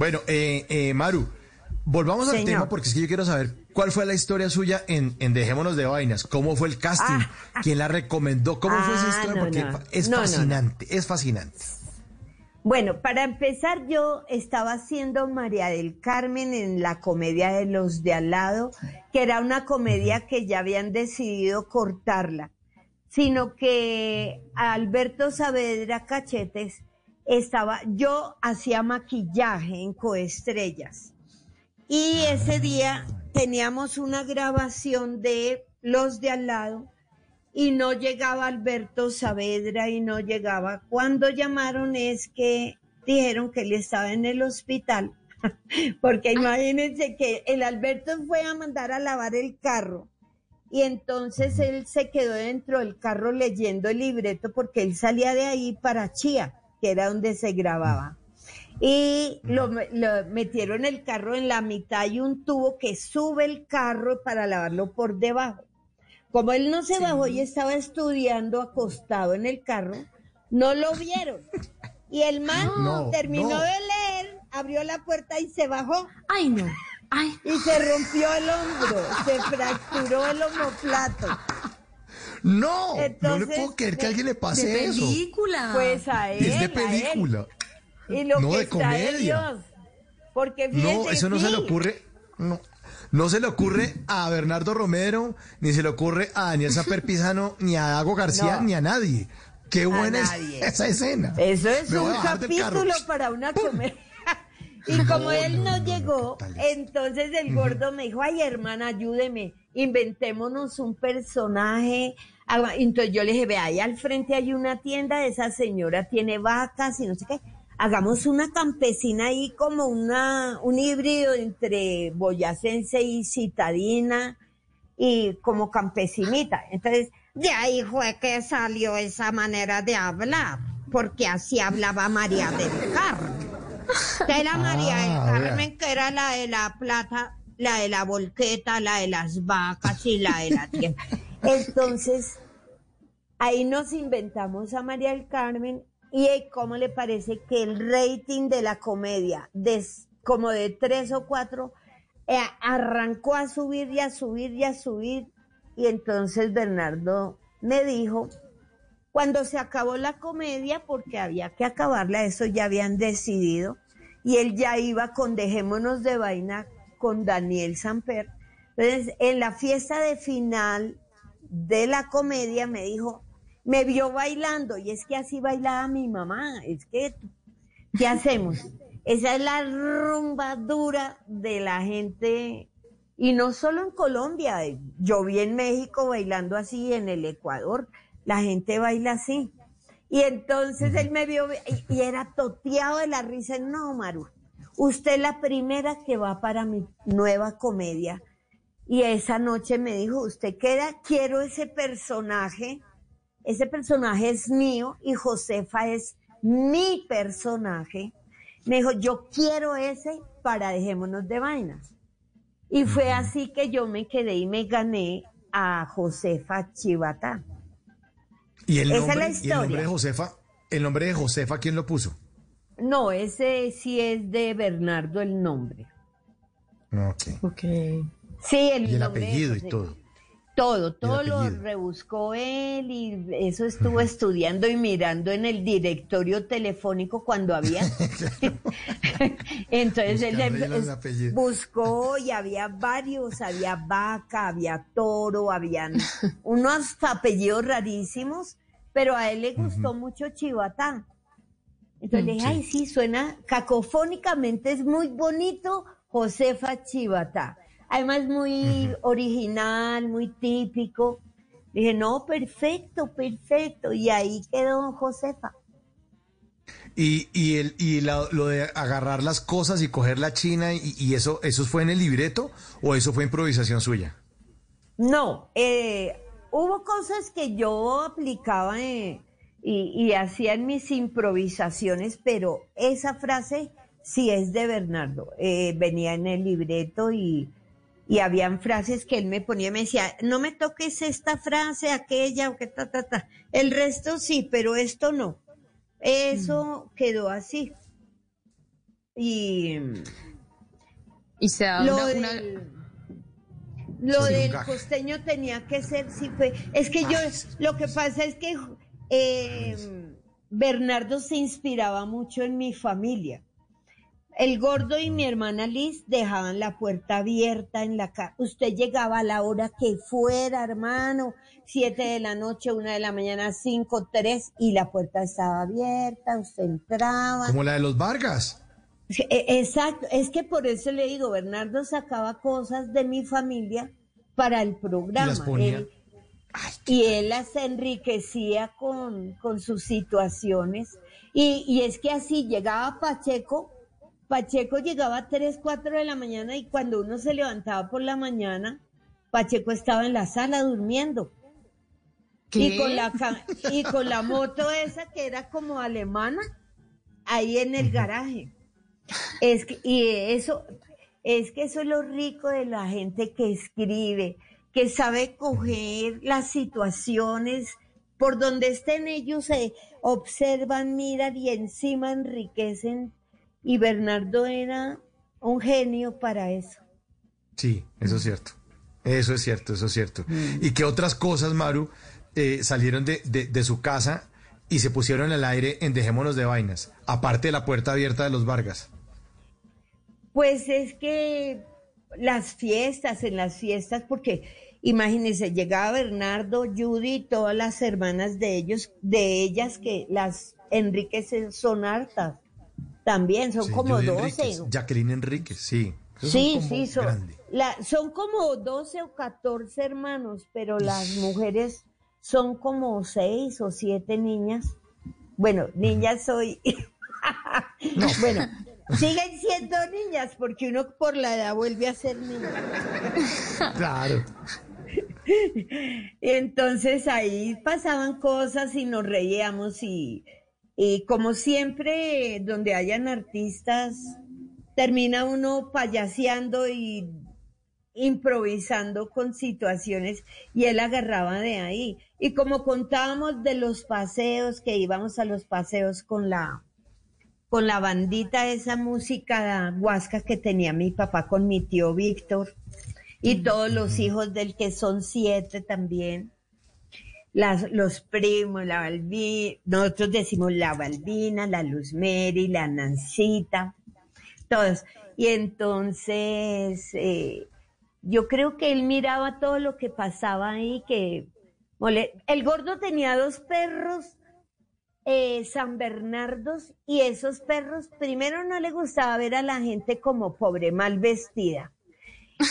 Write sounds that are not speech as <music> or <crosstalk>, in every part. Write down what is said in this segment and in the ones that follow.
Bueno, eh, eh, Maru, volvamos al tema porque es que yo quiero saber cuál fue la historia suya en, en Dejémonos de Vainas, cómo fue el casting, quién la recomendó, cómo fue esa Ah, historia, no, porque no. es no, fascinante, es fascinante. Bueno, para empezar, yo estaba haciendo María del Carmen en la comedia de los de al lado, que era una comedia que ya habían decidido cortarla, sino que Alberto Saavedra Cachetes estaba, yo hacía maquillaje en Coestrellas. Y ese día teníamos una grabación de los de al lado y no llegaba Alberto Saavedra y no llegaba. Cuando llamaron es que dijeron que él estaba en el hospital, <laughs> porque imagínense que el Alberto fue a mandar a lavar el carro y entonces él se quedó dentro del carro leyendo el libreto porque él salía de ahí para Chía, que era donde se grababa. Y lo, lo metieron el carro en la mitad y un tubo que sube el carro para lavarlo por debajo. Como él no se bajó y estaba estudiando acostado en el carro, no lo vieron. Y el man <laughs> No, terminó no. de leer, abrió la puerta y se bajó Ay, no. Ay, y se rompió el hombro, se fracturó el omoplato. No, no le puedo creer que a alguien le de pase eso. película. Pues a él. Es de a él. película. Y lo No, que de está comedia. Dios. Porque No, eso no se le ocurre. No. No se le ocurre a Bernardo Romero, ni se le ocurre a Daniel Saper Pizano, <laughs> ni a Dago García, No. ni a nadie. Qué buena es nadie. esa escena. Eso es Me un capítulo para una comedia. Y como él no, llegó, entonces el gordo me dijo, ay hermana, ayúdeme, inventémonos un personaje. Haga- Entonces yo le dije, ve, ahí al frente hay una tienda, esa señora tiene vacas y no sé qué. Hagamos una campesina ahí como una, un híbrido entre boyacense y citadina y como campesinita. Entonces, de ahí fue que salió esa manera de hablar, porque así hablaba María del Carmen. Que era María del Ah, Carmen, que era la de la plata, la de la volqueta, la de las vacas y la de la tienda. Entonces, ahí nos inventamos a María del Carmen y eh, cómo le parece que el rating de la comedia, de, como de tres o cuatro, eh, arrancó a subir y a subir y a subir. Y entonces Bernardo me dijo, cuando se acabó la comedia, porque había que acabarla, eso ya habían decidido, y él ya iba con Dejémonos de Vaina con Daniel Samper. Entonces, en la fiesta de final de la comedia me dijo, me vio bailando, y es que así bailaba mi mamá, es que, ¿qué hacemos? Esa es la rumba dura de la gente, y no solo en Colombia, yo vi en México bailando así, en el Ecuador, la gente baila así. Y entonces él me vio y, era toteado de la risa. No, Maru, usted es la primera que va para mi nueva comedia. Y esa noche me dijo, usted queda, quiero ese personaje, ese personaje es mío y Josefa es mi personaje. Me dijo, yo quiero ese para dejémonos de vainas. Y fue así que yo me quedé y me gané a Josefa Chivatá. Y el Esa es nombre, la y el nombre historia. de Josefa, el nombre de Josefa, ¿quién lo puso? No, ese sí es de Bernardo el nombre. Ok. Ok. Sí, el Y el nombre apellido y todo. Todo, todo lo rebuscó él y eso estuvo estudiando y mirando en el directorio telefónico cuando había. <laughs> Entonces él Buscando em- buscó y había varios, había vaca, había toro, habían unos apellidos rarísimos, pero a él le gustó mucho Chivatá. Entonces le dije, Sí. ay, sí, suena cacofónicamente, es muy bonito Josefa Chivatá. Además, muy original, muy típico. Dije, no, perfecto, perfecto. Y ahí quedó Josefa. Y, y, el, y la- lo de agarrar las cosas y coger la china, y, y eso, ¿eso fue en el libreto o eso fue improvisación suya? No, eh, hubo cosas que yo aplicaba eh, y, y hacía en mis improvisaciones, pero esa frase sí es de Bernardo. Eh, venía en el libreto y, y habían frases que él me ponía y me decía, no me toques esta frase, aquella, o que ta, ta, ta. El resto sí, pero esto no. Eso quedó así. y Y se da lo una, del, una- lo Sí, del costeño tenía que ser, sí fue. Es que yo, lo que pasa es que eh, Bernardo se inspiraba mucho en mi familia. El gordo y mi hermana Liz dejaban la puerta abierta en la casa. Usted llegaba a la hora que fuera, hermano, siete de la noche, una de la mañana, cinco, tres, y la puerta estaba abierta, usted entraba. Como la de los Vargas. E- Exacto, es que por eso le digo, Bernardo sacaba cosas de mi familia para el programa. Y las ponía. Él- y él las enriquecía con, con sus situaciones. Y, y es que así llegaba Pacheco, Pacheco llegaba a 3, 4 de la mañana y cuando uno se levantaba por la mañana, Pacheco estaba en la sala durmiendo. ¿Qué? Y con, la, y con la moto esa que era como alemana, ahí en el garaje. Es que, y eso, es que eso es lo rico de la gente que escribe, que sabe coger las situaciones por donde estén ellos, se observan, miran y encima enriquecen. Y Bernardo era un genio para eso. Sí, eso es cierto. Eso es cierto, eso es cierto. ¿Y qué otras cosas, Maru, eh, salieron de, de- de su casa y se pusieron al aire en Dejémonos de Vainas? Aparte de la puerta abierta de los Vargas. Pues es que las fiestas, en las fiestas, porque imagínense, llegaba Bernardo, Judy y todas las hermanas de ellos, de ellas que las Enríquez son hartas. También son Sí, como Judy 12. Enríquez, Jacqueline Enríquez, sí. Sí, sí, son, la- son como 12 o 14 hermanos, pero las mujeres son como 6 o 7 niñas. Bueno, niñas soy. <laughs> bueno, siguen siendo niñas porque uno por la edad vuelve a ser niña. Claro. <laughs> Entonces ahí pasaban cosas y nos reíamos y, y como siempre, donde hayan artistas, termina uno payaseando y improvisando con situaciones y él agarraba de ahí. Y como contábamos de los paseos, que íbamos a los paseos con la con la bandita esa música huasca que tenía mi papá con mi tío Víctor y todos los hijos del que son siete también. Las, los primos, la Balbina, nosotros decimos la Balbina, la Luz Mary, la Nancita, todos. Y entonces, eh, yo creo que él miraba todo lo que pasaba ahí, que el gordo tenía dos perros eh, San Bernardos y esos perros, primero no le gustaba ver a la gente como pobre, mal vestida.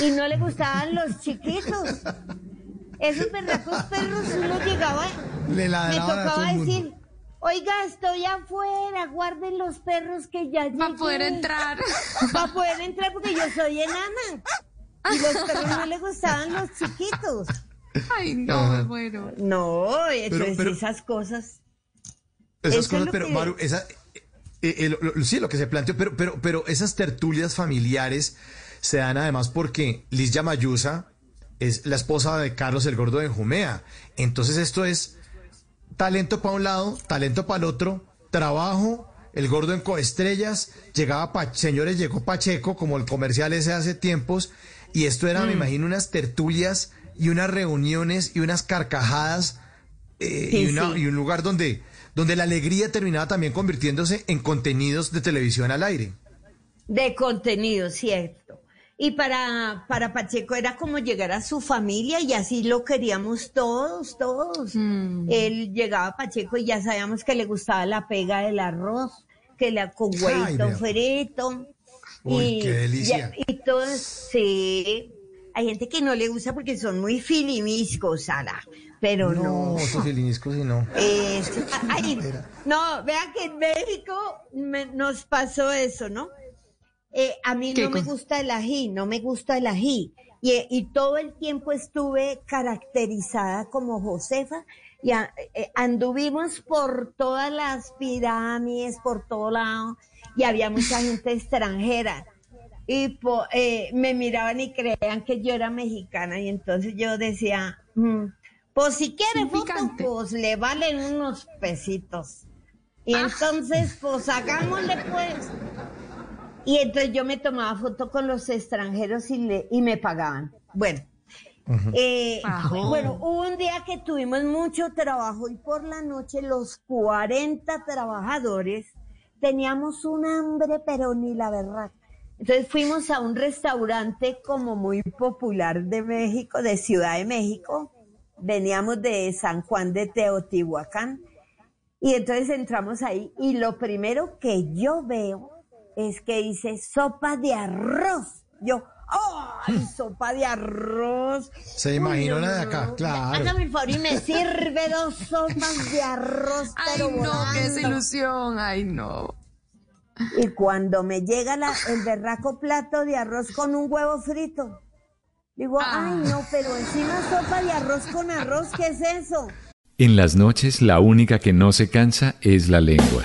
Y no le gustaban los chiquitos. Esos berracos perros uno llegaba, Le me tocaba decir, oiga, estoy afuera, guarden los perros que ya llegué. Para poder entrar. <laughs> Para poder entrar porque yo soy enana. Y los perros no le gustaban los chiquitos. Ay, no, Ajá. bueno. No, entonces pero- esas cosas. Esas es cosas, pero que- Maru, esa, eh, eh, lo- lo- sí, lo que se planteó, pero, pero, pero esas tertulias familiares se dan además porque Liz Yamayusa es la esposa de Carlos el Gordo de Jumea. Entonces esto es talento para un lado, talento para el otro, trabajo, el gordo en coestrellas, llegaba, Pa- señores, llegó Pacheco, como el comercial ese hace tiempos, y esto era, me Mm. imagino, unas tertulias y unas reuniones y unas carcajadas eh, Sí, y, una- sí. y un lugar donde, donde la alegría terminaba también convirtiéndose en contenidos de televisión al aire. De contenido, cierto. Y para, para Pacheco era como llegar a su familia y así lo queríamos todos, todos. Mm. Él llegaba a Pacheco y ya sabíamos que le gustaba la pega del arroz, que la con Ay, huevito vea. frito. Uy, qué delicia. Y, y todo, sí. Hay gente que no le gusta porque son muy filimiscos, Sara. Pero no. No, estos filiniscos sí no. Es- ay, no, vean que en México me- nos pasó eso, ¿no? Eh, a mí ¿Qué no me gusta el ají, no me gusta el ají. Y, y todo el tiempo estuve caracterizada como Josefa y a- eh, anduvimos por todas las pirámides, por todo lado, y había mucha gente extranjera. Y po- eh, me miraban y creían que yo era mexicana, y entonces yo decía, "Mm, pues si quiere foto, pues le valen unos pesitos. Y entonces, pues hagámosle pues. Y entonces yo me tomaba foto con los extranjeros y, le, y me pagaban. Bueno, eh, Ajá. bueno, hubo un día que tuvimos mucho trabajo y por la noche los 40 trabajadores teníamos un hambre, pero ni la verdad. Entonces fuimos a un restaurante como muy popular de México, de Ciudad de México. Veníamos de San Juan de Teotihuacán. Y entonces entramos ahí y lo primero que yo veo es que dice sopa de arroz. Yo, ¡ay, sopa de arroz! Se imaginó la de acá, claro. Hágame el favor y me sirve dos sopas de arroz, Ay, pero no, qué volando. desilusión. Ay, no. Y cuando me llega la- el berraco plato de arroz con un huevo frito, digo, Ah. ay no, pero encima sopa de arroz con arroz, ¿qué es eso? En las noches la única que no se cansa es la lengua.